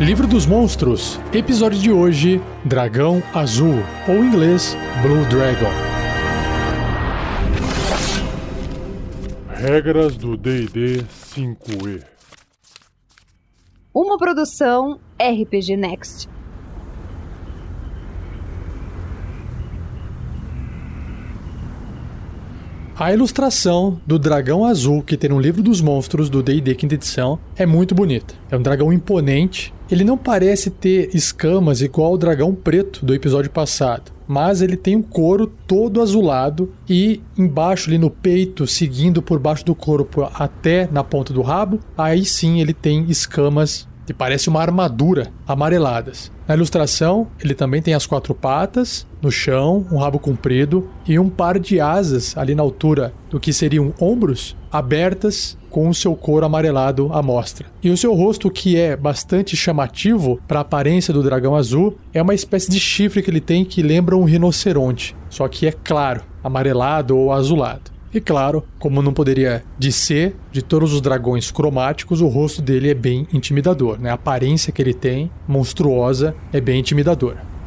Livro dos Monstros, episódio de hoje: Dragão Azul, ou em inglês, Blue Dragon. Regras do DD 5E. Uma produção RPG Next. A ilustração do dragão azul que tem no livro dos monstros do D&D quinta edição é muito bonita. É um dragão imponente. Ele não parece ter escamas igual o dragão preto do episódio passado, mas ele tem um couro todo azulado e embaixo ali no peito, seguindo por baixo do corpo até na ponta do rabo, aí sim ele tem escamas que parece uma armadura amareladas. Na ilustração, ele também tem as quatro patas no chão, um rabo comprido e um par de asas ali na altura do que seriam ombros abertas com o seu couro amarelado à mostra. E o seu rosto, que é bastante chamativo para a aparência do dragão azul, é uma espécie de chifre que ele tem que lembra um rinoceronte, só que é claro, amarelado ou azulado. E claro, como não poderia de ser, de todos os dragões cromáticos, o rosto dele é bem intimidador, né? A aparência que ele tem, monstruosa, é bem intimidadora.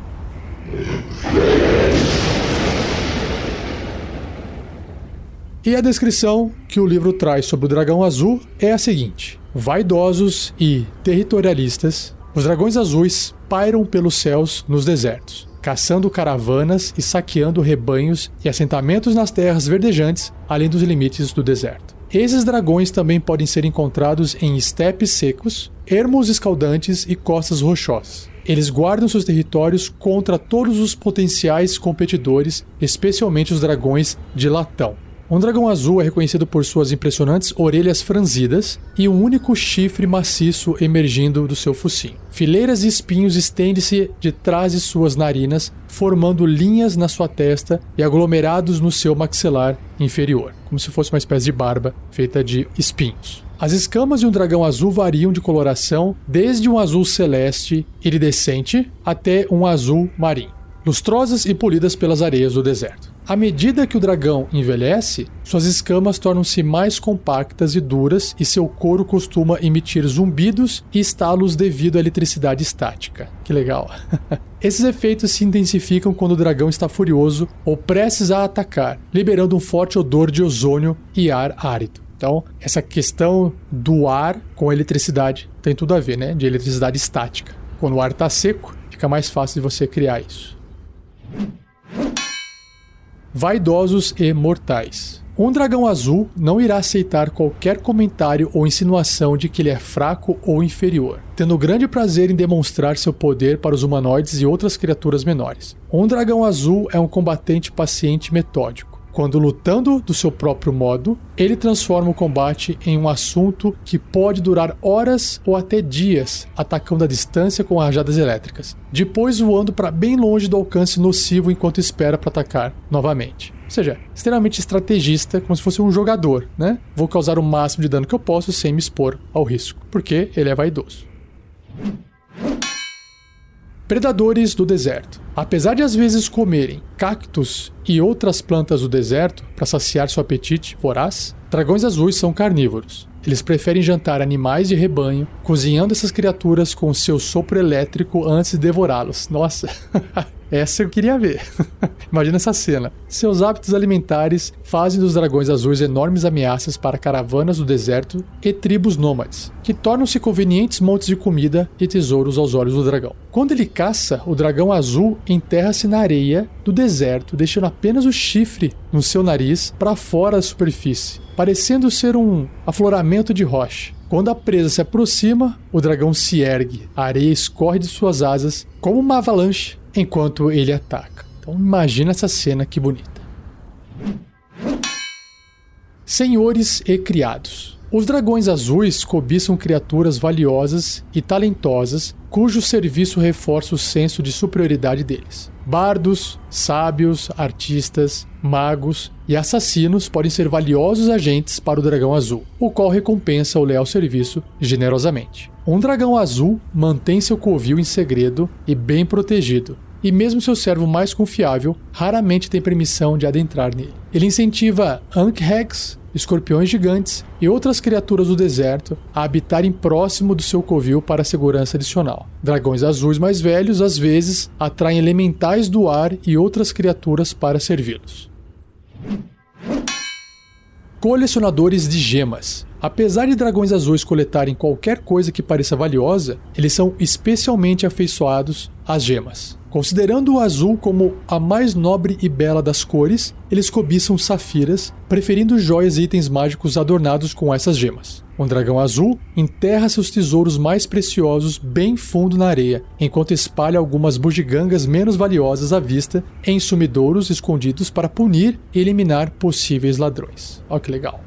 E a descrição que o livro traz sobre o dragão azul é a seguinte: vaidosos e territorialistas, os dragões azuis pairam pelos céus nos desertos caçando caravanas e saqueando rebanhos e assentamentos nas terras verdejantes, além dos limites do deserto. Esses dragões também podem ser encontrados em estepes secos, ermos escaldantes e costas rochosas. Eles guardam seus territórios contra todos os potenciais competidores, especialmente os dragões de latão. Um dragão azul é reconhecido por suas impressionantes orelhas franzidas e um único chifre maciço emergindo do seu focinho. Fileiras de espinhos estendem-se de trás de suas narinas, formando linhas na sua testa e aglomerados no seu maxilar inferior, como se fosse uma espécie de barba feita de espinhos. As escamas de um dragão azul variam de coloração desde um azul celeste iridescente até um azul marinho, lustrosas e polidas pelas areias do deserto. À medida que o dragão envelhece, suas escamas tornam-se mais compactas e duras e seu couro costuma emitir zumbidos e estalos devido à eletricidade estática. Que legal! Esses efeitos se intensificam quando o dragão está furioso ou prestes a atacar, liberando um forte odor de ozônio e ar árido. Então, essa questão do ar com eletricidade tem tudo a ver, né? De eletricidade estática. Quando o ar está seco, fica mais fácil de você criar isso vaidosos e mortais. Um dragão azul não irá aceitar qualquer comentário ou insinuação de que ele é fraco ou inferior, tendo grande prazer em demonstrar seu poder para os humanoides e outras criaturas menores. Um dragão azul é um combatente paciente e metódico quando lutando do seu próprio modo, ele transforma o combate em um assunto que pode durar horas ou até dias, atacando a distância com rajadas elétricas, depois voando para bem longe do alcance nocivo enquanto espera para atacar novamente. Ou seja, extremamente estrategista, como se fosse um jogador, né? Vou causar o máximo de dano que eu posso sem me expor ao risco, porque ele é vaidoso. Predadores do deserto. Apesar de às vezes comerem cactos e outras plantas do deserto para saciar seu apetite voraz, dragões azuis são carnívoros. Eles preferem jantar animais de rebanho, cozinhando essas criaturas com seu sopro elétrico antes de devorá-los. Nossa! Essa eu queria ver. Imagina essa cena. Seus hábitos alimentares fazem dos dragões azuis enormes ameaças para caravanas do deserto e tribos nômades, que tornam-se convenientes montes de comida e tesouros aos olhos do dragão. Quando ele caça, o dragão azul enterra-se na areia do deserto, deixando apenas o chifre no seu nariz para fora da superfície, parecendo ser um afloramento de rocha. Quando a presa se aproxima, o dragão se ergue, a areia escorre de suas asas como uma avalanche enquanto ele ataca. Então imagina essa cena que bonita. Senhores e criados. Os dragões azuis cobiçam criaturas valiosas e talentosas cujo serviço reforça o senso de superioridade deles. Bardos, sábios, artistas, magos e assassinos podem ser valiosos agentes para o dragão azul, o qual recompensa o leal serviço generosamente. Um dragão azul mantém seu covil em segredo e bem protegido, e mesmo seu servo mais confiável raramente tem permissão de adentrar nele. Ele incentiva Ankh-Hex escorpiões gigantes e outras criaturas do deserto a habitarem próximo do seu covil para segurança adicional. Dragões azuis mais velhos às vezes atraem elementais do ar e outras criaturas para servi-los. Colecionadores de gemas. Apesar de dragões azuis coletarem qualquer coisa que pareça valiosa, eles são especialmente afeiçoados às gemas. Considerando o azul como a mais nobre e bela das cores, eles cobiçam safiras, preferindo joias e itens mágicos adornados com essas gemas. Um dragão azul enterra seus tesouros mais preciosos bem fundo na areia, enquanto espalha algumas bugigangas menos valiosas à vista em sumidouros escondidos para punir e eliminar possíveis ladrões. Olha que legal.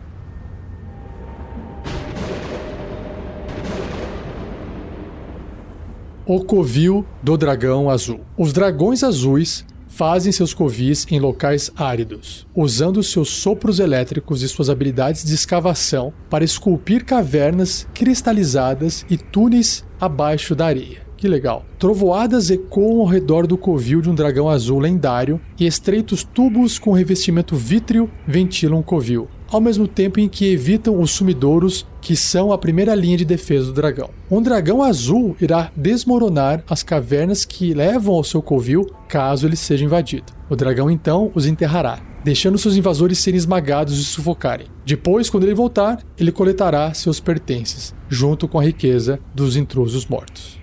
O covil do dragão azul. Os dragões azuis fazem seus covis em locais áridos, usando seus sopros elétricos e suas habilidades de escavação para esculpir cavernas cristalizadas e túneis abaixo da areia. Que legal. Trovoadas ecoam ao redor do covil de um dragão azul lendário e estreitos tubos com revestimento vítreo ventilam o covil, ao mesmo tempo em que evitam os sumidouros que são a primeira linha de defesa do dragão. Um dragão azul irá desmoronar as cavernas que levam ao seu covil caso ele seja invadido. O dragão então os enterrará, deixando seus invasores serem esmagados e sufocarem. Depois, quando ele voltar, ele coletará seus pertences, junto com a riqueza dos intrusos mortos.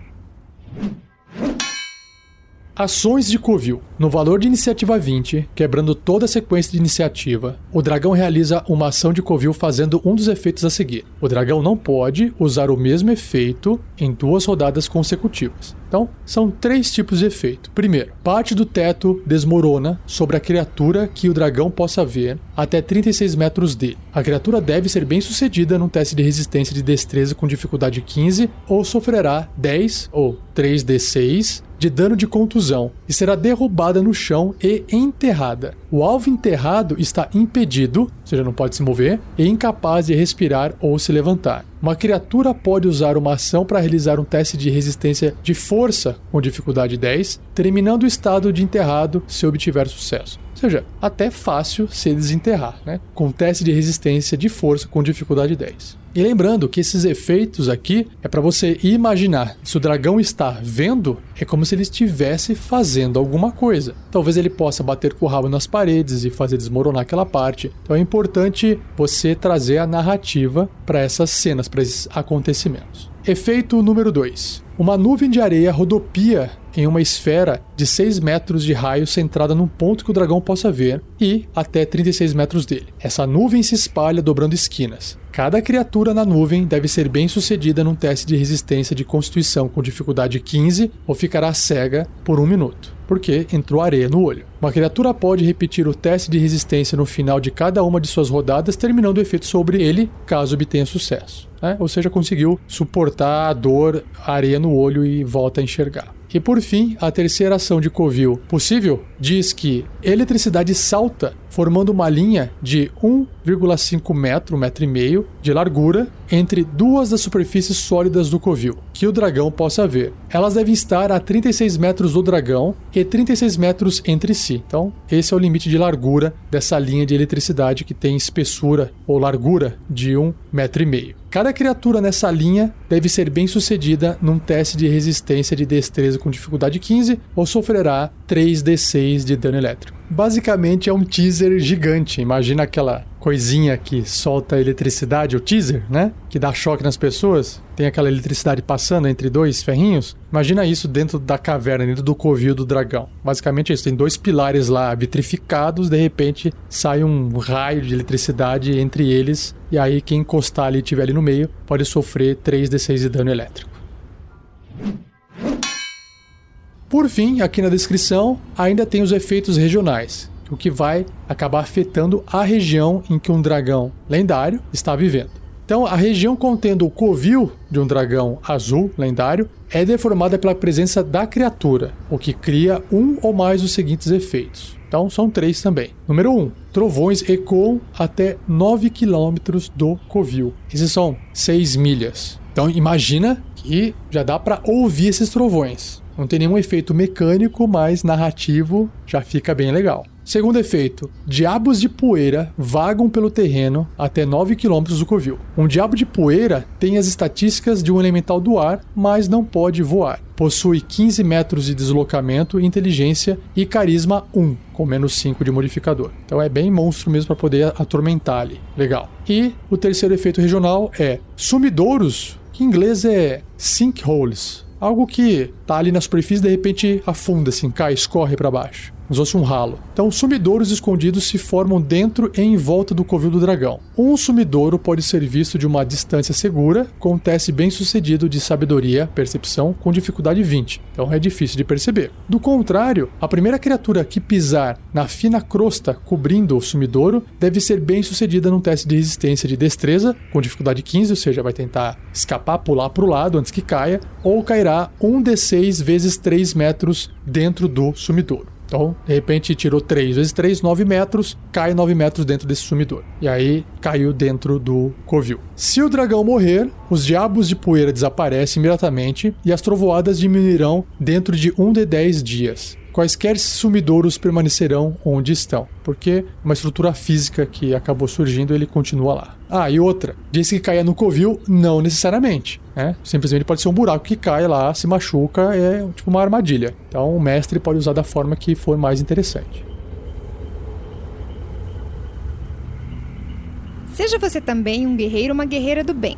Ações de Covil. No valor de iniciativa 20, quebrando toda a sequência de iniciativa, o dragão realiza uma ação de Covil fazendo um dos efeitos a seguir. O dragão não pode usar o mesmo efeito em duas rodadas consecutivas. Então, são três tipos de efeito. Primeiro, parte do teto desmorona sobre a criatura que o dragão possa ver até 36 metros dele. A criatura deve ser bem sucedida num teste de resistência de destreza com dificuldade 15 ou sofrerá 10 ou 3d6 de dano de contusão e será derrubada no chão e enterrada. O alvo enterrado está impedido, ou seja, não pode se mover, e incapaz de respirar ou se levantar. Uma criatura pode usar uma ação para realizar um teste de resistência de força com dificuldade 10, terminando o estado de enterrado se obtiver sucesso. Ou seja, até fácil se desenterrar, né? Com teste de resistência de força com dificuldade 10. E lembrando que esses efeitos aqui é para você imaginar se o dragão está vendo, é como se ele estivesse fazendo alguma coisa. Talvez ele possa bater com o rabo nas paredes e fazer desmoronar aquela parte. Então é importante você trazer a narrativa para essas cenas, para esses acontecimentos. Efeito número 2. Uma nuvem de areia rodopia em uma esfera de 6 metros de raio centrada num ponto que o dragão possa ver e até 36 metros dele. Essa nuvem se espalha dobrando esquinas. Cada criatura na nuvem deve ser bem sucedida num teste de resistência de constituição com dificuldade 15 ou ficará cega por um minuto, porque entrou areia no olho. Uma criatura pode repetir o teste de resistência no final de cada uma de suas rodadas, terminando o efeito sobre ele caso obtenha sucesso. Né? Ou seja, conseguiu suportar a dor, a areia no olho e volta a enxergar. E por fim, a terceira ação de Covil possível diz que eletricidade salta formando uma linha de 1,5 metro, metro e meio de largura entre duas das superfícies sólidas do covil, que o dragão possa ver. Elas devem estar a 36 metros do dragão e 36 metros entre si. Então, esse é o limite de largura dessa linha de eletricidade que tem espessura ou largura de 1 metro e meio. Cada criatura nessa linha deve ser bem sucedida num teste de resistência de destreza com dificuldade 15 ou sofrerá 3d6 de dano elétrico. Basicamente é um teaser gigante. Imagina aquela coisinha que solta eletricidade, o teaser, né? Que dá choque nas pessoas. Tem aquela eletricidade passando entre dois ferrinhos. Imagina isso dentro da caverna, dentro do covil do dragão. Basicamente é isso. Tem dois pilares lá vitrificados, de repente sai um raio de eletricidade entre eles. E aí quem encostar ali e estiver ali no meio pode sofrer 3d6 de dano elétrico. Por fim, aqui na descrição, ainda tem os efeitos regionais, o que vai acabar afetando a região em que um dragão lendário está vivendo. Então, a região contendo o covil de um dragão azul lendário é deformada pela presença da criatura, o que cria um ou mais dos seguintes efeitos. Então, são três também. Número 1. Um, trovões ecoam até 9 km do covil. Esses são 6 milhas. Então, imagina que já dá para ouvir esses trovões. Não tem nenhum efeito mecânico, mas narrativo já fica bem legal. Segundo efeito, diabos de poeira vagam pelo terreno até 9 km do covil. Um diabo de poeira tem as estatísticas de um elemental do ar, mas não pode voar. Possui 15 metros de deslocamento, inteligência e carisma 1, com menos 5 de modificador. Então é bem monstro mesmo para poder atormentar ali. Legal. E o terceiro efeito regional é sumidouros, que em inglês é sinkholes. Algo que tá ali na superfície de repente afunda, assim, cai, escorre para baixo como se fosse um ralo. Então, sumidouros escondidos se formam dentro e em volta do covil do dragão. Um sumidouro pode ser visto de uma distância segura, com um teste bem sucedido de sabedoria, percepção, com dificuldade 20. Então é difícil de perceber. Do contrário, a primeira criatura que pisar na fina crosta cobrindo o sumidouro deve ser bem sucedida num teste de resistência de destreza, com dificuldade 15, ou seja, vai tentar escapar, pular para o lado antes que caia, ou cairá um D6 vezes 3 metros dentro do sumidouro. Então, de repente, tirou 3 vezes 3, 9 metros, cai 9 metros dentro desse sumidor. E aí caiu dentro do covil. Se o dragão morrer, os diabos de poeira desaparecem imediatamente e as trovoadas diminuirão dentro de 1 de 10 dias quaisquer sumidouros permanecerão onde estão, porque uma estrutura física que acabou surgindo, ele continua lá. Ah, e outra, disse que caia no covil, não necessariamente, né? Simplesmente pode ser um buraco que cai lá, se machuca, é tipo uma armadilha. Então o mestre pode usar da forma que for mais interessante. Seja você também um guerreiro ou uma guerreira do bem.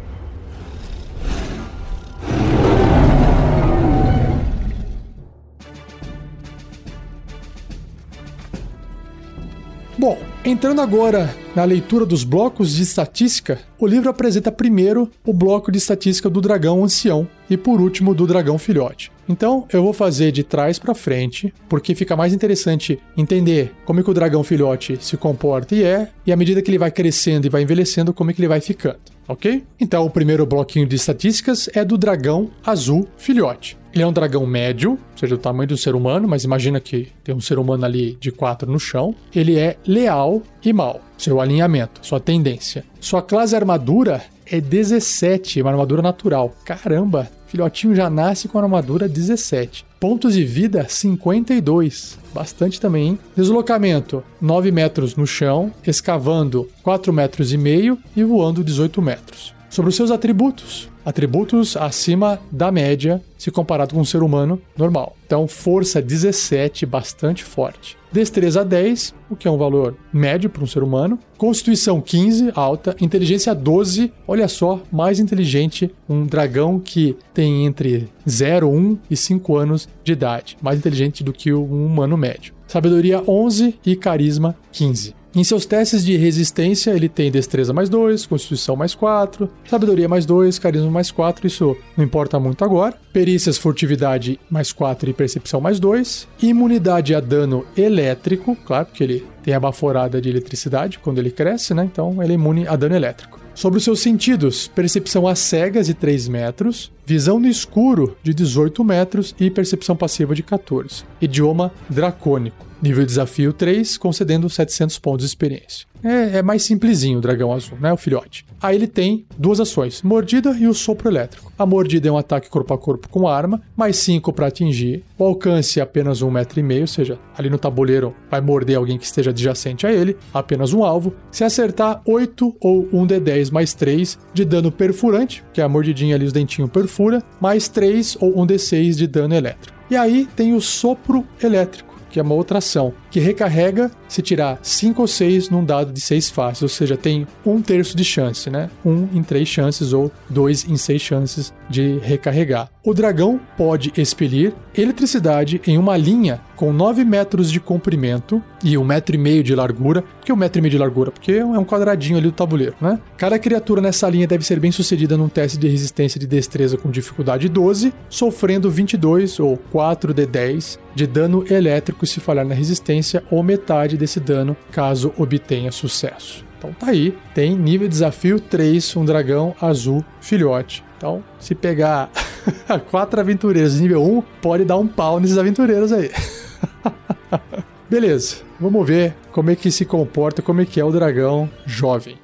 Bom, entrando agora na leitura dos blocos de estatística, o livro apresenta primeiro o bloco de estatística do dragão ancião e por último do dragão filhote. Então eu vou fazer de trás para frente, porque fica mais interessante entender como é que o dragão filhote se comporta e é, e à medida que ele vai crescendo e vai envelhecendo, como é que ele vai ficando, ok? Então o primeiro bloquinho de estatísticas é do dragão azul filhote. Ele é um dragão médio, ou seja, do tamanho do ser humano, mas imagina que tem um ser humano ali de 4 no chão. Ele é leal e mal, seu alinhamento, sua tendência. Sua classe armadura é 17, uma armadura natural. Caramba, filhotinho já nasce com armadura 17. Pontos de vida 52. Bastante também, hein? Deslocamento 9 metros no chão, escavando 4 metros e meio e voando 18 metros. Sobre os seus atributos, atributos acima da média se comparado com um ser humano normal. Então, força 17, bastante forte. Destreza 10, o que é um valor médio para um ser humano. Constituição 15, alta. Inteligência 12, olha só, mais inteligente. Um dragão que tem entre 0, 1 e 5 anos de idade. Mais inteligente do que um humano médio. Sabedoria 11 e carisma 15. Em seus testes de resistência, ele tem destreza mais 2, constituição mais 4, sabedoria mais 2, carisma mais 4, isso não importa muito agora. Perícias, furtividade mais 4 e percepção mais 2. Imunidade a dano elétrico, claro, porque ele tem a baforada de eletricidade quando ele cresce, né? Então ele é imune a dano elétrico. Sobre os seus sentidos, percepção a cegas de 3 metros, visão no escuro de 18 metros e percepção passiva de 14. Idioma dracônico. Nível de desafio 3, concedendo 700 pontos de experiência. É, é, mais simplesinho o dragão azul, né? O filhote. Aí ele tem duas ações: mordida e o sopro elétrico. A mordida é um ataque corpo a corpo com arma, mais 5 para atingir. O alcance é apenas um metro e meio, ou seja, ali no tabuleiro vai morder alguém que esteja adjacente a ele, apenas um alvo. Se acertar, 8 ou 1 de 10 mais 3 de dano perfurante, que é a mordidinha ali, os dentinhos perfura, mais 3 ou 1 de 6 de dano elétrico. E aí tem o sopro elétrico que é uma outra ação, que recarrega se tirar 5 ou 6 num dado de 6 faces, ou seja, tem um terço de chance, né? 1 um em 3 chances ou 2 em 6 chances de recarregar. O dragão pode expelir eletricidade em uma linha com 9 metros de comprimento e 1,5 metro e meio de largura. Por que 1,5 metro e meio de largura? Porque é um quadradinho ali do tabuleiro, né? Cada criatura nessa linha deve ser bem sucedida num teste de resistência de destreza com dificuldade 12, sofrendo 22 ou 4 de 10 de dano elétrico se falhar na resistência ou metade desse dano caso obtenha sucesso. Então tá aí, tem nível de desafio 3, um dragão azul filhote. Então, se pegar quatro aventureiros nível 1, pode dar um pau nesses aventureiros aí. Beleza, vamos ver como é que se comporta, como é que é o dragão jovem.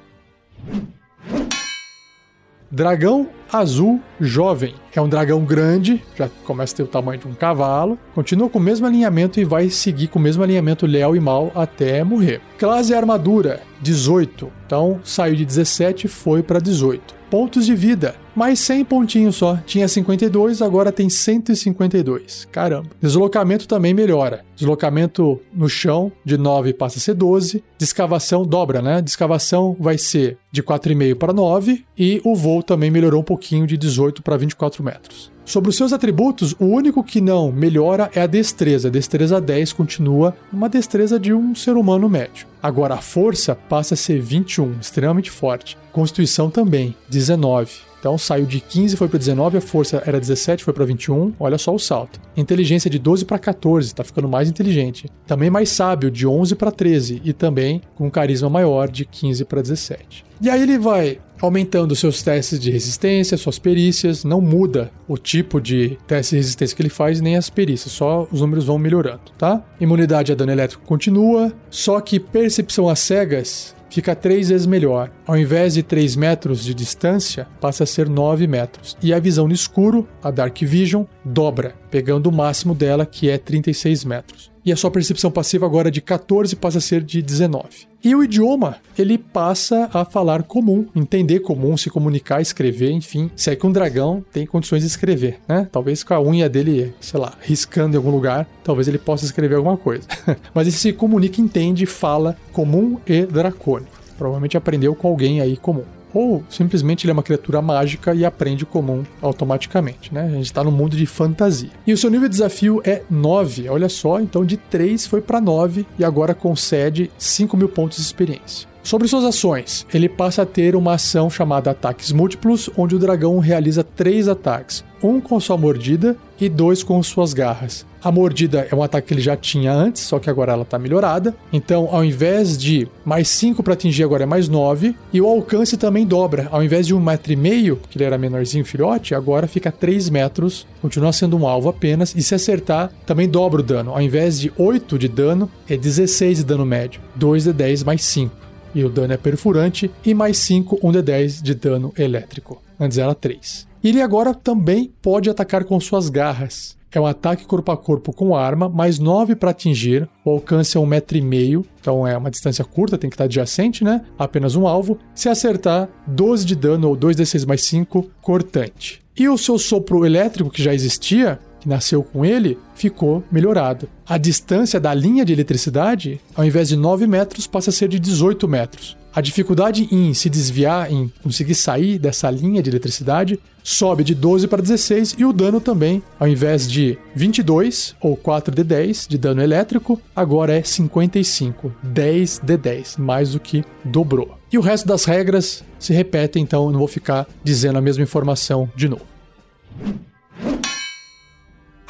Dragão Azul Jovem. É um dragão grande, já começa a ter o tamanho de um cavalo, continua com o mesmo alinhamento e vai seguir com o mesmo alinhamento Léo e Mal até morrer. Classe Armadura 18. Então saiu de 17 e foi para 18 pontos de vida, mais 100 pontinhos só. Tinha 52, agora tem 152. Caramba. Deslocamento também melhora. Deslocamento no chão de 9 passa a ser 12. Descavação dobra, né? Descavação vai ser de 4,5 para 9 e o voo também melhorou um pouquinho de 18 para 24 metros. Sobre os seus atributos, o único que não melhora é a destreza. Destreza 10 continua uma destreza de um ser humano médio. Agora a força passa a ser 21, extremamente forte. Constituição também, 19. Então saiu de 15 foi para 19, a força era 17, foi para 21. Olha só o salto. Inteligência de 12 para 14, tá ficando mais inteligente. Também mais sábio de 11 para 13 e também com carisma maior de 15 para 17. E aí ele vai aumentando seus testes de resistência, suas perícias, não muda o tipo de teste de resistência que ele faz, nem as perícias, só os números vão melhorando, tá? Imunidade a dano elétrico continua, só que percepção às cegas fica três vezes melhor. Ao invés de 3 metros de distância, passa a ser 9 metros. E a visão no escuro, a Dark Vision, dobra, pegando o máximo dela, que é 36 metros. E a sua percepção passiva agora de 14 passa a ser de 19. E o idioma, ele passa a falar comum, entender comum, se comunicar, escrever, enfim. Se é que um dragão tem condições de escrever, né? Talvez com a unha dele, sei lá, riscando em algum lugar, talvez ele possa escrever alguma coisa. Mas ele se comunica, entende, fala comum e dracônico. Provavelmente aprendeu com alguém aí comum ou simplesmente ele é uma criatura mágica e aprende comum automaticamente, né? A gente está no mundo de fantasia. E o seu nível de desafio é 9, olha só, então de 3 foi para 9 e agora concede 5 mil pontos de experiência. Sobre suas ações, ele passa a ter uma ação chamada ataques múltiplos, onde o dragão realiza três ataques, um com sua mordida e dois com suas garras. A mordida é um ataque que ele já tinha antes, só que agora ela está melhorada. Então, ao invés de mais 5 para atingir, agora é mais 9. E o alcance também dobra. Ao invés de um metro e meio, que ele era menorzinho, filhote, agora fica 3 metros. Continua sendo um alvo apenas. E se acertar, também dobra o dano. Ao invés de 8 de dano, é 16 de dano médio. 2 de 10 mais 5. E o dano é perfurante. E mais 5, 1 de 10 de dano elétrico. Antes era 3. Ele agora também pode atacar com suas garras. É um ataque corpo a corpo com arma, mais 9 para atingir. O alcance é um metro e meio, então é uma distância curta, tem que estar adjacente, né? Apenas um alvo. Se acertar, 12 de dano ou 2d6 mais 5, cortante. E o seu sopro elétrico, que já existia, que nasceu com ele, ficou melhorado. A distância da linha de eletricidade, ao invés de 9 metros, passa a ser de 18 metros. A dificuldade em se desviar, em conseguir sair dessa linha de eletricidade, sobe de 12 para 16 e o dano também, ao invés de 22 ou 4 de 10 de dano elétrico, agora é 55, 10 de 10, mais do que dobrou. E o resto das regras se repete, então não vou ficar dizendo a mesma informação de novo.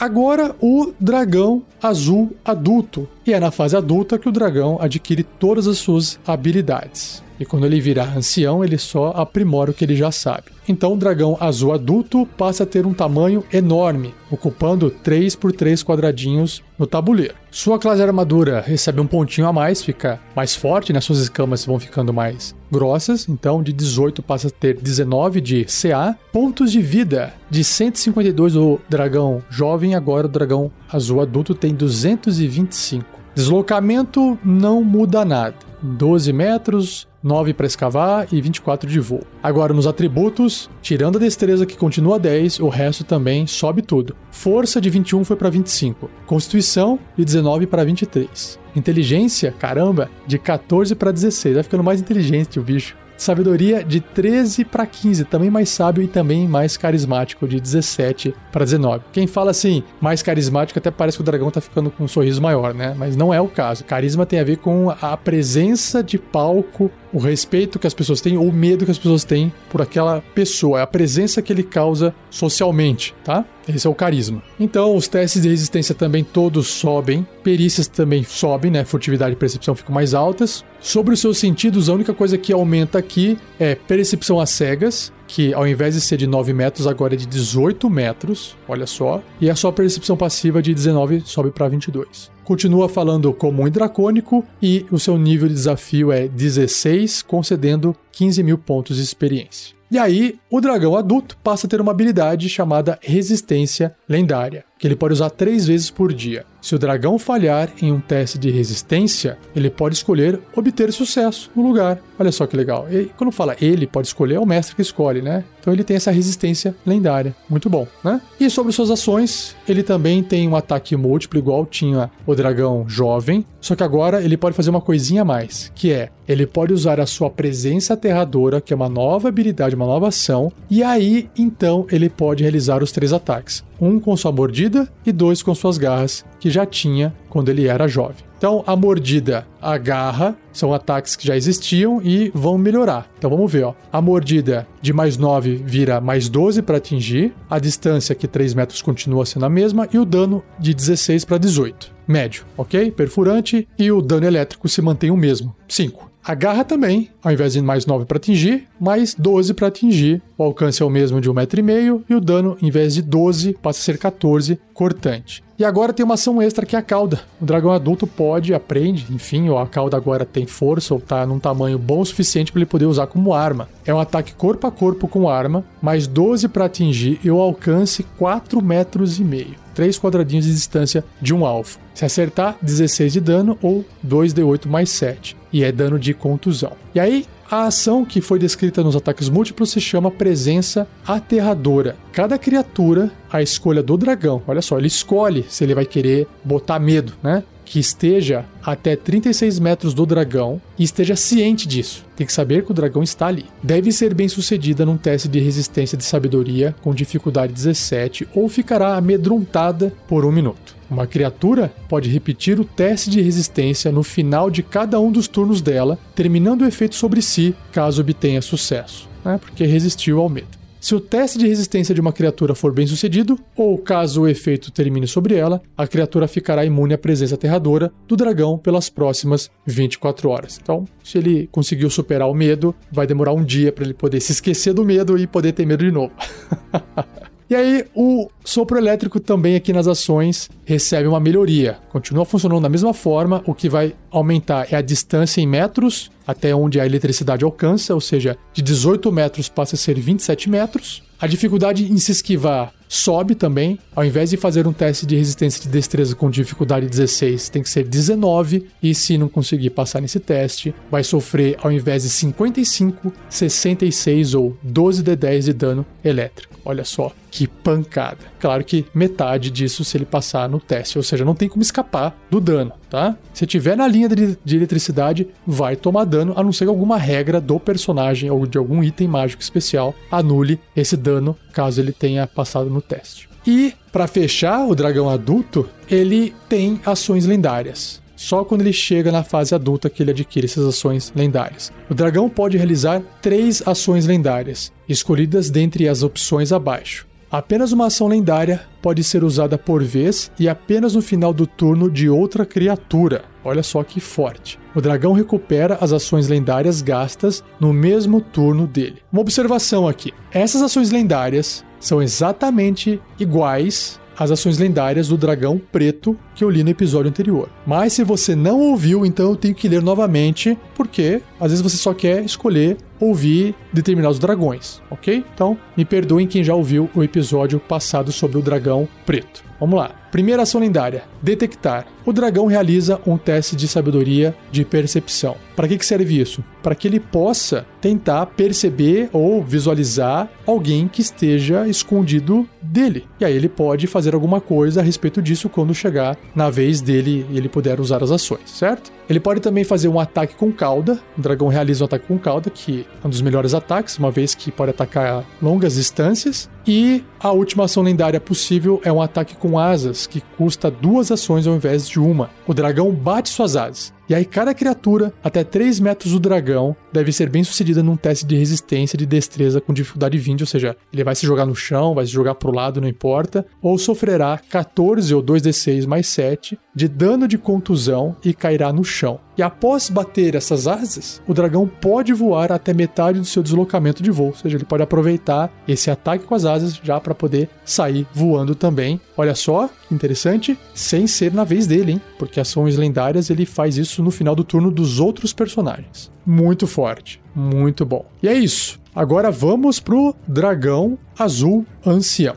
Agora o dragão azul adulto. E é na fase adulta que o dragão adquire todas as suas habilidades. E quando ele virar ancião, ele só aprimora o que ele já sabe. Então o dragão azul adulto passa a ter um tamanho enorme, ocupando 3 por 3 quadradinhos no tabuleiro. Sua classe armadura recebe um pontinho a mais, fica mais forte, né? Suas escamas vão ficando mais grossas, então de 18 passa a ter 19 de CA. Pontos de vida de 152 o dragão jovem, agora o dragão azul adulto tem 225. Deslocamento não muda nada. 12 metros, 9 para escavar e 24 de voo. Agora nos atributos, tirando a destreza que continua 10, o resto também sobe tudo. Força de 21 foi para 25, Constituição de 19 para 23. Inteligência, caramba, de 14 para 16. Vai ficando mais inteligente o bicho. Sabedoria de 13 para 15, também mais sábio e também mais carismático, de 17 para 19. Quem fala assim, mais carismático, até parece que o dragão tá ficando com um sorriso maior, né? Mas não é o caso. Carisma tem a ver com a presença de palco, o respeito que as pessoas têm ou o medo que as pessoas têm por aquela pessoa, é a presença que ele causa socialmente, tá? Esse é o carisma. Então, os testes de resistência também todos sobem, perícias também sobem, né? Furtividade e percepção ficam mais altas. Sobre os seus sentidos, a única coisa que aumenta aqui é percepção às cegas, que ao invés de ser de 9 metros, agora é de 18 metros, olha só. E a sua percepção passiva de 19 sobe para 22. Continua falando comum e dracônico, e o seu nível de desafio é 16, concedendo 15 mil pontos de experiência. E aí, o dragão adulto passa a ter uma habilidade chamada Resistência Lendária, que ele pode usar três vezes por dia. Se o dragão falhar em um teste de resistência, ele pode escolher obter sucesso no lugar. Olha só que legal. E quando fala ele pode escolher, é o mestre que escolhe, né? Então ele tem essa resistência lendária. Muito bom, né? E sobre suas ações, ele também tem um ataque múltiplo, igual tinha o dragão jovem. Só que agora ele pode fazer uma coisinha a mais, que é ele pode usar a sua presença aterradora, que é uma nova habilidade, uma nova ação, e aí então ele pode realizar os três ataques: um com sua mordida e dois com suas garras, que já tinha quando ele era jovem. Então, a mordida, a garra, são ataques que já existiam e vão melhorar. Então vamos ver, ó. A mordida de mais 9 vira mais 12 para atingir, a distância que 3 metros continua sendo a mesma e o dano de 16 para 18. Médio, ok? Perfurante e o dano elétrico se mantém o mesmo, 5. A garra também, ao invés de mais 9 para atingir, mais 12 para atingir. O alcance é o mesmo de 1,5m e o dano, em vez de 12, passa a ser 14, cortante. E agora tem uma ação extra que é a cauda. O dragão adulto pode, aprende, enfim, a cauda agora tem força ou tá num tamanho bom o suficiente para ele poder usar como arma. É um ataque corpo a corpo com arma, mais 12 para atingir e o alcance 4 metros e meio. 3 quadradinhos de distância de um alvo. Se acertar, 16 de dano ou 2d8 mais 7. E é dano de contusão. E aí, a ação que foi descrita nos ataques múltiplos se chama presença aterradora. Cada criatura, a escolha do dragão, olha só, ele escolhe se ele vai querer botar medo, né? Que esteja até 36 metros do dragão e esteja ciente disso. Tem que saber que o dragão está ali. Deve ser bem sucedida num teste de resistência de sabedoria com dificuldade 17 ou ficará amedrontada por um minuto. Uma criatura pode repetir o teste de resistência no final de cada um dos turnos dela, terminando o efeito sobre si caso obtenha sucesso, né? porque resistiu ao medo. Se o teste de resistência de uma criatura for bem sucedido, ou caso o efeito termine sobre ela, a criatura ficará imune à presença aterradora do dragão pelas próximas 24 horas. Então, se ele conseguiu superar o medo, vai demorar um dia para ele poder se esquecer do medo e poder ter medo de novo. E aí, o sopro elétrico também aqui nas ações recebe uma melhoria. Continua funcionando da mesma forma, o que vai aumentar é a distância em metros até onde a eletricidade alcança, ou seja, de 18 metros passa a ser 27 metros. A dificuldade em se esquivar sobe também. Ao invés de fazer um teste de resistência de destreza com dificuldade 16, tem que ser 19. E se não conseguir passar nesse teste, vai sofrer ao invés de 55, 66 ou 12 de 10 de dano elétrico. Olha só que pancada. Claro que metade disso se ele passar no teste, ou seja, não tem como escapar do dano, tá? Se tiver na linha de, de eletricidade, vai tomar dano, a não ser que alguma regra do personagem ou de algum item mágico especial anule esse dano caso ele tenha passado no teste. E para fechar, o dragão adulto, ele tem ações lendárias. Só quando ele chega na fase adulta que ele adquire essas ações lendárias. O dragão pode realizar três ações lendárias, escolhidas dentre as opções abaixo. Apenas uma ação lendária pode ser usada por vez e apenas no final do turno de outra criatura. Olha só que forte. O dragão recupera as ações lendárias gastas no mesmo turno dele. Uma observação aqui: essas ações lendárias são exatamente iguais as ações lendárias do dragão preto que eu li no episódio anterior. Mas se você não ouviu, então eu tenho que ler novamente, porque às vezes você só quer escolher ouvir determinados dragões, ok? Então me perdoem quem já ouviu o episódio passado sobre o dragão preto. Vamos lá. Primeira ação lendária: detectar. O dragão realiza um teste de sabedoria de percepção. Para que, que serve isso? Para que ele possa tentar perceber ou visualizar alguém que esteja escondido dele. E aí ele pode fazer alguma coisa a respeito disso quando chegar na vez dele e ele puder usar as ações, certo? Ele pode também fazer um ataque com cauda. O dragão realiza um ataque com cauda, que é um dos melhores ataques, uma vez que pode atacar longas distâncias. E a última ação lendária possível é um ataque com asas, que custa duas ações ao invés de uma. O dragão bate suas asas. E aí, cada criatura, até 3 metros do dragão, deve ser bem sucedida num teste de resistência de destreza com dificuldade 20, ou seja, ele vai se jogar no chão, vai se jogar pro lado, não importa, ou sofrerá 14 ou 2d6 mais 7 de dano de contusão e cairá no chão. E após bater essas asas, o dragão pode voar até metade do seu deslocamento de voo, ou seja, ele pode aproveitar esse ataque com as asas já para poder sair voando também. Olha só, que interessante, sem ser na vez dele, hein? Porque ações lendárias ele faz isso no final do turno dos outros personagens. Muito forte, muito bom. E é isso. Agora vamos pro dragão azul ancião.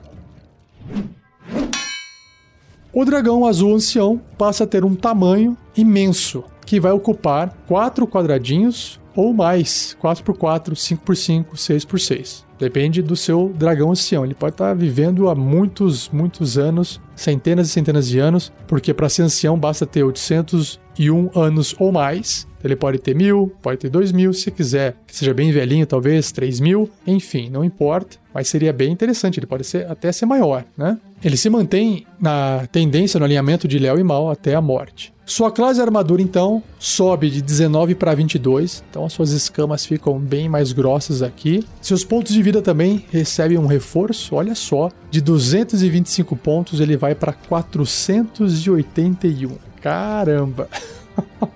O dragão azul ancião passa a ter um tamanho imenso, que vai ocupar quatro quadradinhos ou mais, 4x4, 5x5, 6x6. Depende do seu dragão ancião. Ele pode estar vivendo há muitos, muitos anos, centenas e centenas de anos, porque para ser ancião basta ter 801 anos ou mais. Ele pode ter mil, pode ter dois mil, se quiser que seja bem velhinho, talvez três mil, enfim, não importa. Mas seria bem interessante, ele pode ser até ser maior, né? Ele se mantém na tendência no alinhamento de Léo e Mal até a morte. Sua classe armadura, então, sobe de 19 para 22, então as suas escamas ficam bem mais grossas aqui. Seus pontos de vida também recebem um reforço, olha só, de 225 pontos ele vai para 481. Caramba!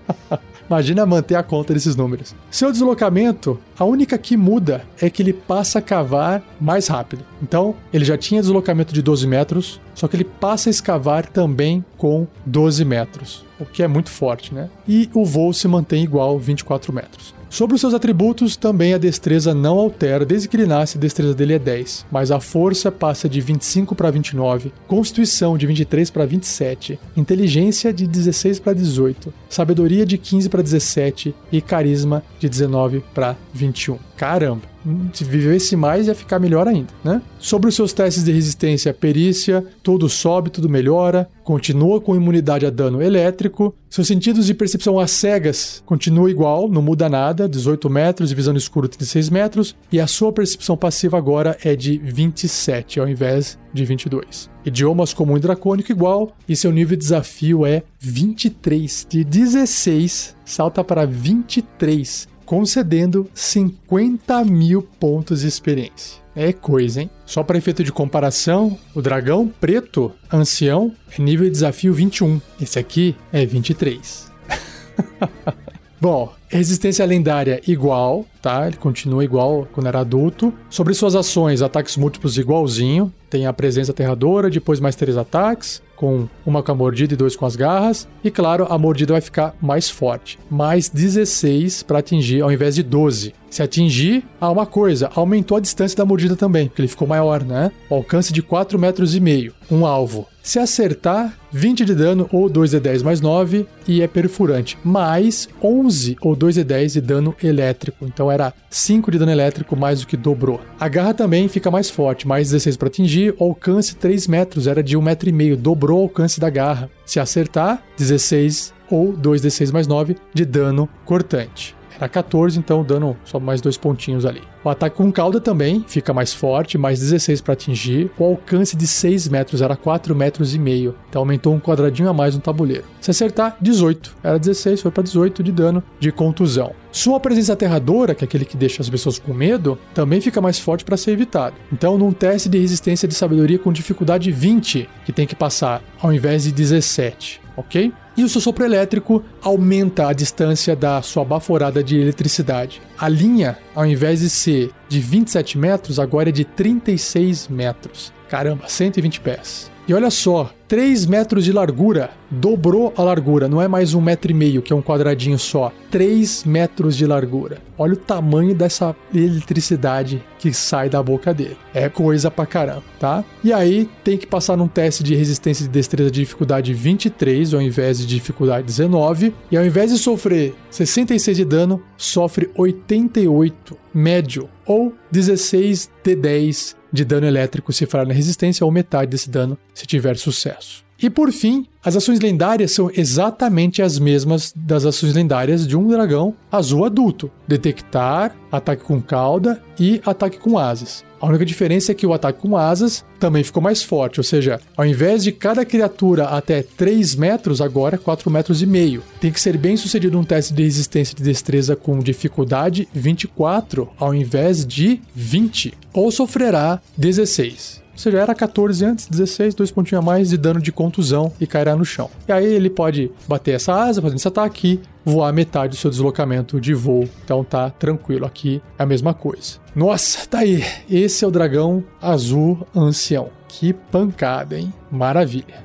Imagina manter a conta desses números. Seu deslocamento, a única que muda é que ele passa a cavar mais rápido. Então, ele já tinha deslocamento de 12 metros, só que ele passa a escavar também com 12 metros, o que é muito forte, né? E o voo se mantém igual 24 metros. Sobre os seus atributos, também a destreza não altera, desde que ele nasce, a destreza dele é 10, mas a força passa de 25 para 29, constituição de 23 para 27, inteligência de 16 para 18, sabedoria de 15 para 17 e carisma de 19 para 21. Caramba! Se vivesse mais, ia ficar melhor ainda, né? Sobre os seus testes de resistência, perícia, tudo sobe, tudo melhora, continua com imunidade a dano elétrico, seus sentidos de percepção às cegas continua igual, não muda nada, 18 metros, visão no escuro 36 metros, e a sua percepção passiva agora é de 27 ao invés de 22. Idiomas comum e dracônico igual, e seu nível de desafio é 23, de 16 salta para 23 concedendo 50 mil pontos de experiência. É coisa, hein? Só para efeito de comparação, o dragão preto ancião é nível de desafio 21. Esse aqui é 23. Bom, resistência lendária igual, tá? Ele continua igual quando era adulto. Sobre suas ações, ataques múltiplos igualzinho. Tem a presença aterradora, depois mais três ataques com uma com a mordida e dois com as garras. E claro, a mordida vai ficar mais forte. Mais 16 para atingir ao invés de 12. Se atingir, ah, uma coisa, aumentou a distância da mordida também, porque ele ficou maior, né? O alcance de 4 metros e meio. Um alvo. Se acertar, 20 de dano ou 2d10 mais 9 e é perfurante. Mais 11 ou 2d10 de dano elétrico. Então era 5 de dano elétrico mais do que dobrou. A garra também fica mais forte, mais 16 para atingir, o alcance 3 metros, era de 1,5 metro, e meio, dobrou o alcance da garra. Se acertar, 16 ou 2d6 mais 9 de dano cortante. Era 14, então o dano só mais dois pontinhos ali. O ataque com cauda também fica mais forte, mais 16 para atingir. O alcance de 6 metros era 4 metros e meio, então aumentou um quadradinho a mais no tabuleiro. Se acertar, 18. Era 16, foi para 18 de dano de contusão. Sua presença aterradora, que é aquele que deixa as pessoas com medo, também fica mais forte para ser evitado. Então, num teste de resistência de sabedoria com dificuldade 20, que tem que passar ao invés de 17, ok? E o seu sopro elétrico aumenta a distância da sua baforada de eletricidade. A linha, ao invés de ser de 27 metros, agora é de 36 metros. Caramba, 120 pés. E olha só, 3 metros de largura, dobrou a largura, não é mais um metro e meio, que é um quadradinho só. 3 metros de largura. Olha o tamanho dessa eletricidade que sai da boca dele. É coisa pra caramba, tá? E aí tem que passar num teste de resistência de destreza de dificuldade 23 ao invés de dificuldade 19. E ao invés de sofrer 66 de dano, sofre 88 médio ou 16 de 10 de dano elétrico se falhar na resistência ou metade desse dano se tiver sucesso. E por fim, as ações lendárias são exatamente as mesmas das ações lendárias de um dragão azul adulto: detectar, ataque com cauda e ataque com asas. A única diferença é que o ataque com asas também ficou mais forte, ou seja, ao invés de cada criatura até 3 metros, agora 4 metros e meio. Tem que ser bem sucedido um teste de resistência de destreza com dificuldade 24 ao invés de 20, ou sofrerá 16. Ou seja, era 14 antes, 16, dois pontinhos a mais de dano de contusão e cairá no chão. E aí ele pode bater essa asa, fazendo esse ataque voar metade do seu deslocamento de voo. Então tá tranquilo aqui, é a mesma coisa. Nossa, tá aí. Esse é o dragão azul ancião. Que pancada, hein? Maravilha.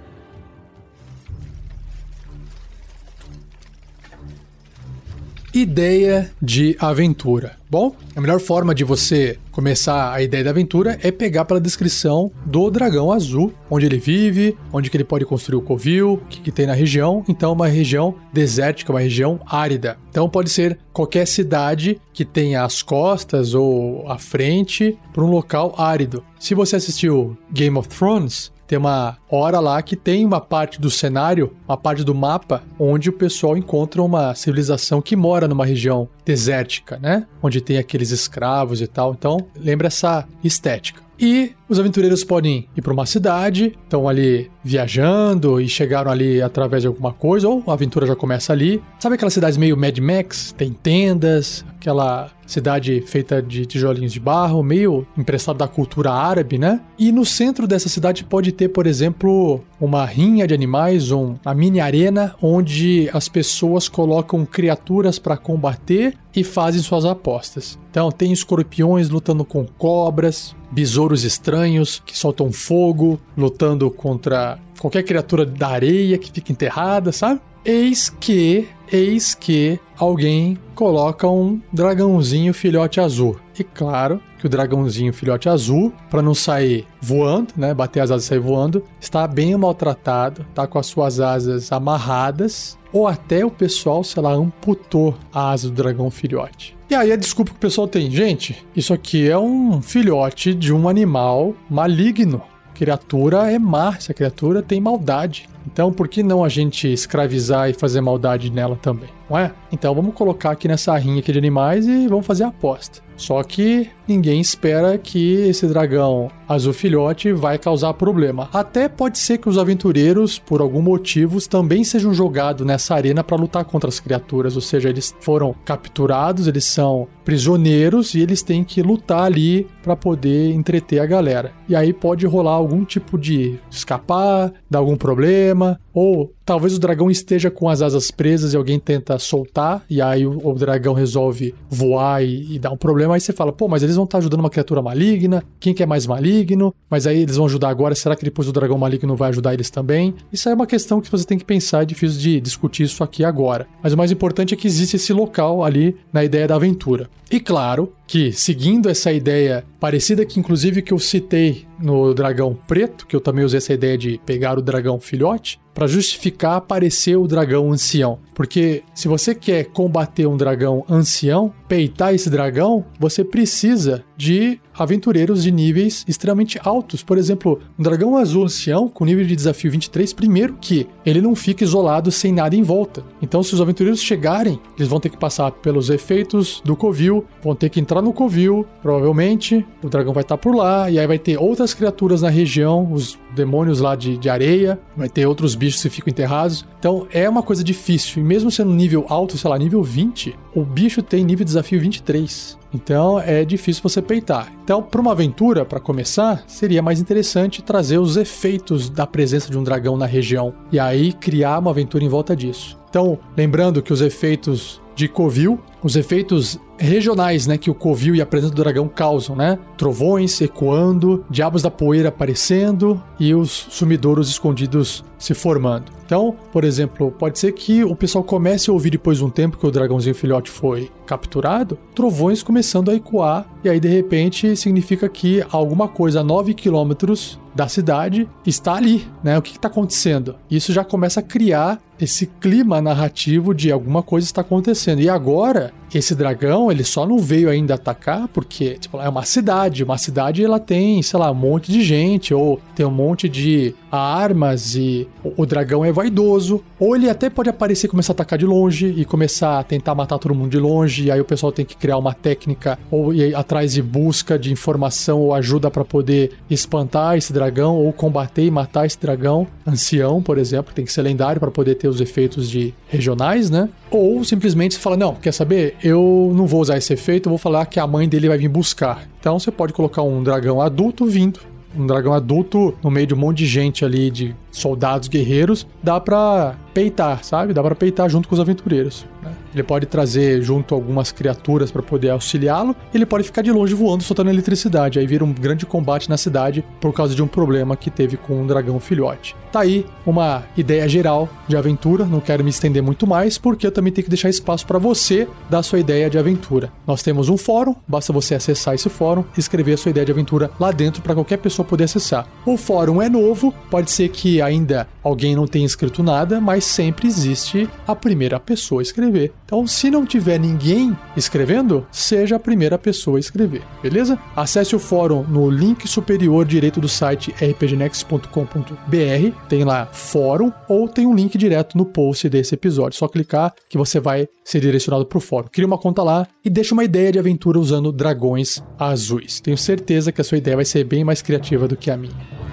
Ideia de aventura. Bom, a melhor forma de você começar a ideia da aventura é pegar pela descrição do dragão azul, onde ele vive, onde que ele pode construir o covil, o que, que tem na região. Então, uma região desértica, uma região árida. Então, pode ser qualquer cidade que tenha as costas ou a frente para um local árido. Se você assistiu Game of Thrones, tem uma hora lá que tem uma parte do cenário, uma parte do mapa, onde o pessoal encontra uma civilização que mora numa região desértica, né? Onde tem aqueles escravos e tal. Então, lembra essa estética. E os aventureiros podem ir para uma cidade, estão ali viajando e chegaram ali através de alguma coisa, ou a aventura já começa ali. Sabe aquelas cidades meio Mad Max? Tem tendas, aquela cidade feita de tijolinhos de barro, meio emprestado da cultura árabe, né? E no centro dessa cidade pode ter, por exemplo, uma rinha de animais, um, uma mini arena onde as pessoas colocam criaturas para combater e fazem suas apostas. Então tem escorpiões lutando com cobras, besouros estranhos que soltam fogo, lutando contra qualquer criatura da areia que fica enterrada, sabe? Eis que, eis que alguém coloca um dragãozinho filhote azul. E claro que o dragãozinho filhote azul, para não sair voando, né, bater as asas e sair voando, está bem maltratado, tá com as suas asas amarradas, ou até o pessoal, sei lá, amputou a asa do dragão filhote. E aí a desculpa que o pessoal tem, gente, isso aqui é um filhote de um animal maligno. A criatura é má, essa criatura tem maldade. Então, por que não a gente escravizar e fazer maldade nela também, não é? Então, vamos colocar aqui nessa rinha aqui de animais e vamos fazer a aposta. Só que ninguém espera que esse dragão azul filhote vai causar problema. Até pode ser que os aventureiros, por algum motivo, também sejam jogados nessa arena para lutar contra as criaturas, ou seja, eles foram capturados, eles são prisioneiros e eles têm que lutar ali para poder entreter a galera. E aí pode rolar algum tipo de escapar, dar algum problema, ou talvez o dragão esteja com as asas presas e alguém tenta soltar, e aí o, o dragão resolve voar e, e, dar um problema. Aí você fala, pô, mas eles vão estar ajudando uma criatura maligna, quem que é mais maligno? Mas aí eles vão ajudar agora, será que depois o dragão maligno vai ajudar eles também? Isso é uma questão que você tem que pensar, é difícil de discutir isso aqui agora. Mas o mais importante é que existe esse local ali na ideia da aventura. E claro que, seguindo essa ideia parecida que inclusive que eu citei no dragão preto, que eu também usei essa ideia de pegar o dragão filhote, para justificar aparecer o dragão ancião. Porque se você quer combater um dragão ancião, peitar esse dragão, você precisa de aventureiros de níveis extremamente altos. Por exemplo, um dragão azul ancião com nível de desafio 23, primeiro que ele não fica isolado sem nada em volta. Então, se os aventureiros chegarem, eles vão ter que passar pelos efeitos do covil, vão ter que entrar no covil, provavelmente o dragão vai estar por lá, e aí vai ter outras criaturas na região, os demônios lá de, de areia, vai ter outros bichos que ficam enterrados. Então é uma coisa difícil. E mesmo sendo nível alto, sei lá, nível 20, o bicho tem nível de desafio 23. Então é difícil você peitar. Então, para uma aventura, para começar, seria mais interessante trazer os efeitos da presença de um dragão na região e aí criar uma aventura em volta disso. Então, lembrando que os efeitos de Covil, os efeitos regionais, né, que o Covil e a presença do dragão causam, né? Trovões ecoando, diabos da poeira aparecendo e os sumidouros escondidos se formando. Então, por exemplo, pode ser que o pessoal comece a ouvir depois de um tempo que o dragãozinho filhote foi capturado, trovões começando a ecoar, e aí de repente significa que alguma coisa a 9 quilômetros da cidade está ali, né? O que está acontecendo? Isso já começa a criar esse clima narrativo de alguma coisa está acontecendo. E agora, that. Esse dragão, ele só não veio ainda atacar porque, tipo, é uma cidade. Uma cidade, ela tem, sei lá, um monte de gente, ou tem um monte de armas e o dragão é vaidoso. Ou ele até pode aparecer e começar a atacar de longe e começar a tentar matar todo mundo de longe. E aí o pessoal tem que criar uma técnica ou ir atrás de busca de informação ou ajuda para poder espantar esse dragão ou combater e matar esse dragão ancião, por exemplo, tem que ser lendário para poder ter os efeitos de regionais, né? Ou simplesmente você fala: não, quer saber? Eu não vou usar esse efeito, eu vou falar que a mãe dele vai vir buscar. Então você pode colocar um dragão adulto vindo um dragão adulto no meio de um monte de gente ali, de soldados guerreiros, dá pra peitar, sabe? Dá pra peitar junto com os aventureiros. Né? Ele pode trazer junto algumas criaturas para poder auxiliá-lo. Ele pode ficar de longe voando, soltando eletricidade. Aí vira um grande combate na cidade por causa de um problema que teve com um dragão filhote. Tá aí uma ideia geral de aventura. Não quero me estender muito mais, porque eu também tenho que deixar espaço para você dar sua ideia de aventura. Nós temos um fórum, basta você acessar esse fórum e escrever a sua ideia de aventura lá dentro para qualquer pessoa poder acessar. O fórum é novo, pode ser que ainda alguém não tenha escrito nada, mas sempre existe a primeira pessoa a escrever. Então, se não tiver ninguém escrevendo, seja a primeira pessoa a escrever, beleza? Acesse o fórum no link superior direito do site rpgnext.com.br, tem lá fórum ou tem um link direto no post desse episódio. Só clicar que você vai ser direcionado para o fórum. Cria uma conta lá e deixa uma ideia de aventura usando dragões azuis. Tenho certeza que a sua ideia vai ser bem mais criativa do que a minha.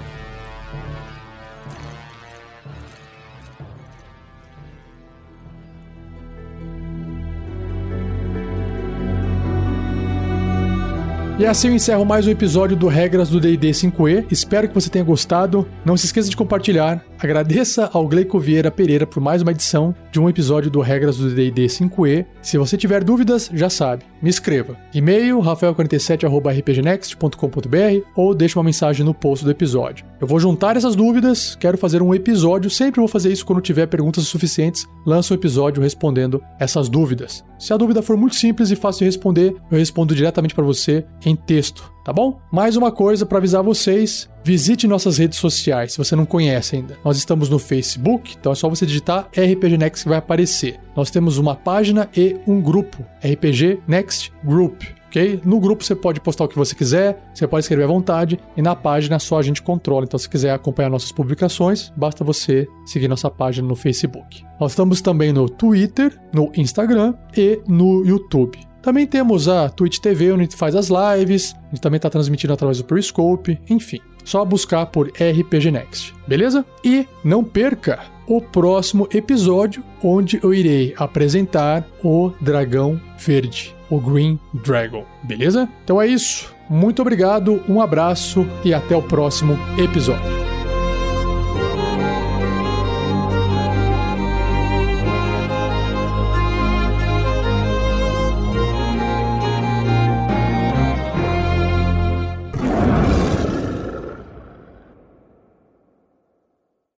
E assim eu encerro mais um episódio do Regras do D&D 5e. Espero que você tenha gostado. Não se esqueça de compartilhar. Agradeça ao Gleico Vieira Pereira por mais uma edição de um episódio do Regras do D&D 5e. Se você tiver dúvidas, já sabe, me escreva. E-mail rafael47@rpgnext.com.br ou deixe uma mensagem no post do episódio. Eu vou juntar essas dúvidas, quero fazer um episódio, sempre vou fazer isso quando tiver perguntas suficientes, lanço um episódio respondendo essas dúvidas. Se a dúvida for muito simples e fácil de responder, eu respondo diretamente para você em texto, tá bom? Mais uma coisa para avisar vocês: visite nossas redes sociais se você não conhece ainda. Nós estamos no Facebook, então é só você digitar RPG Next que vai aparecer. Nós temos uma página e um grupo, RPG Next Group. ok? No grupo você pode postar o que você quiser, você pode escrever à vontade, e na página só a gente controla. Então, se quiser acompanhar nossas publicações, basta você seguir nossa página no Facebook. Nós estamos também no Twitter, no Instagram e no YouTube. Também temos a Twitch TV, onde a gente faz as lives, a gente também está transmitindo através do Periscope, enfim. Só buscar por RPG Next, beleza? E não perca o próximo episódio, onde eu irei apresentar o Dragão Verde, o Green Dragon, beleza? Então é isso. Muito obrigado, um abraço e até o próximo episódio.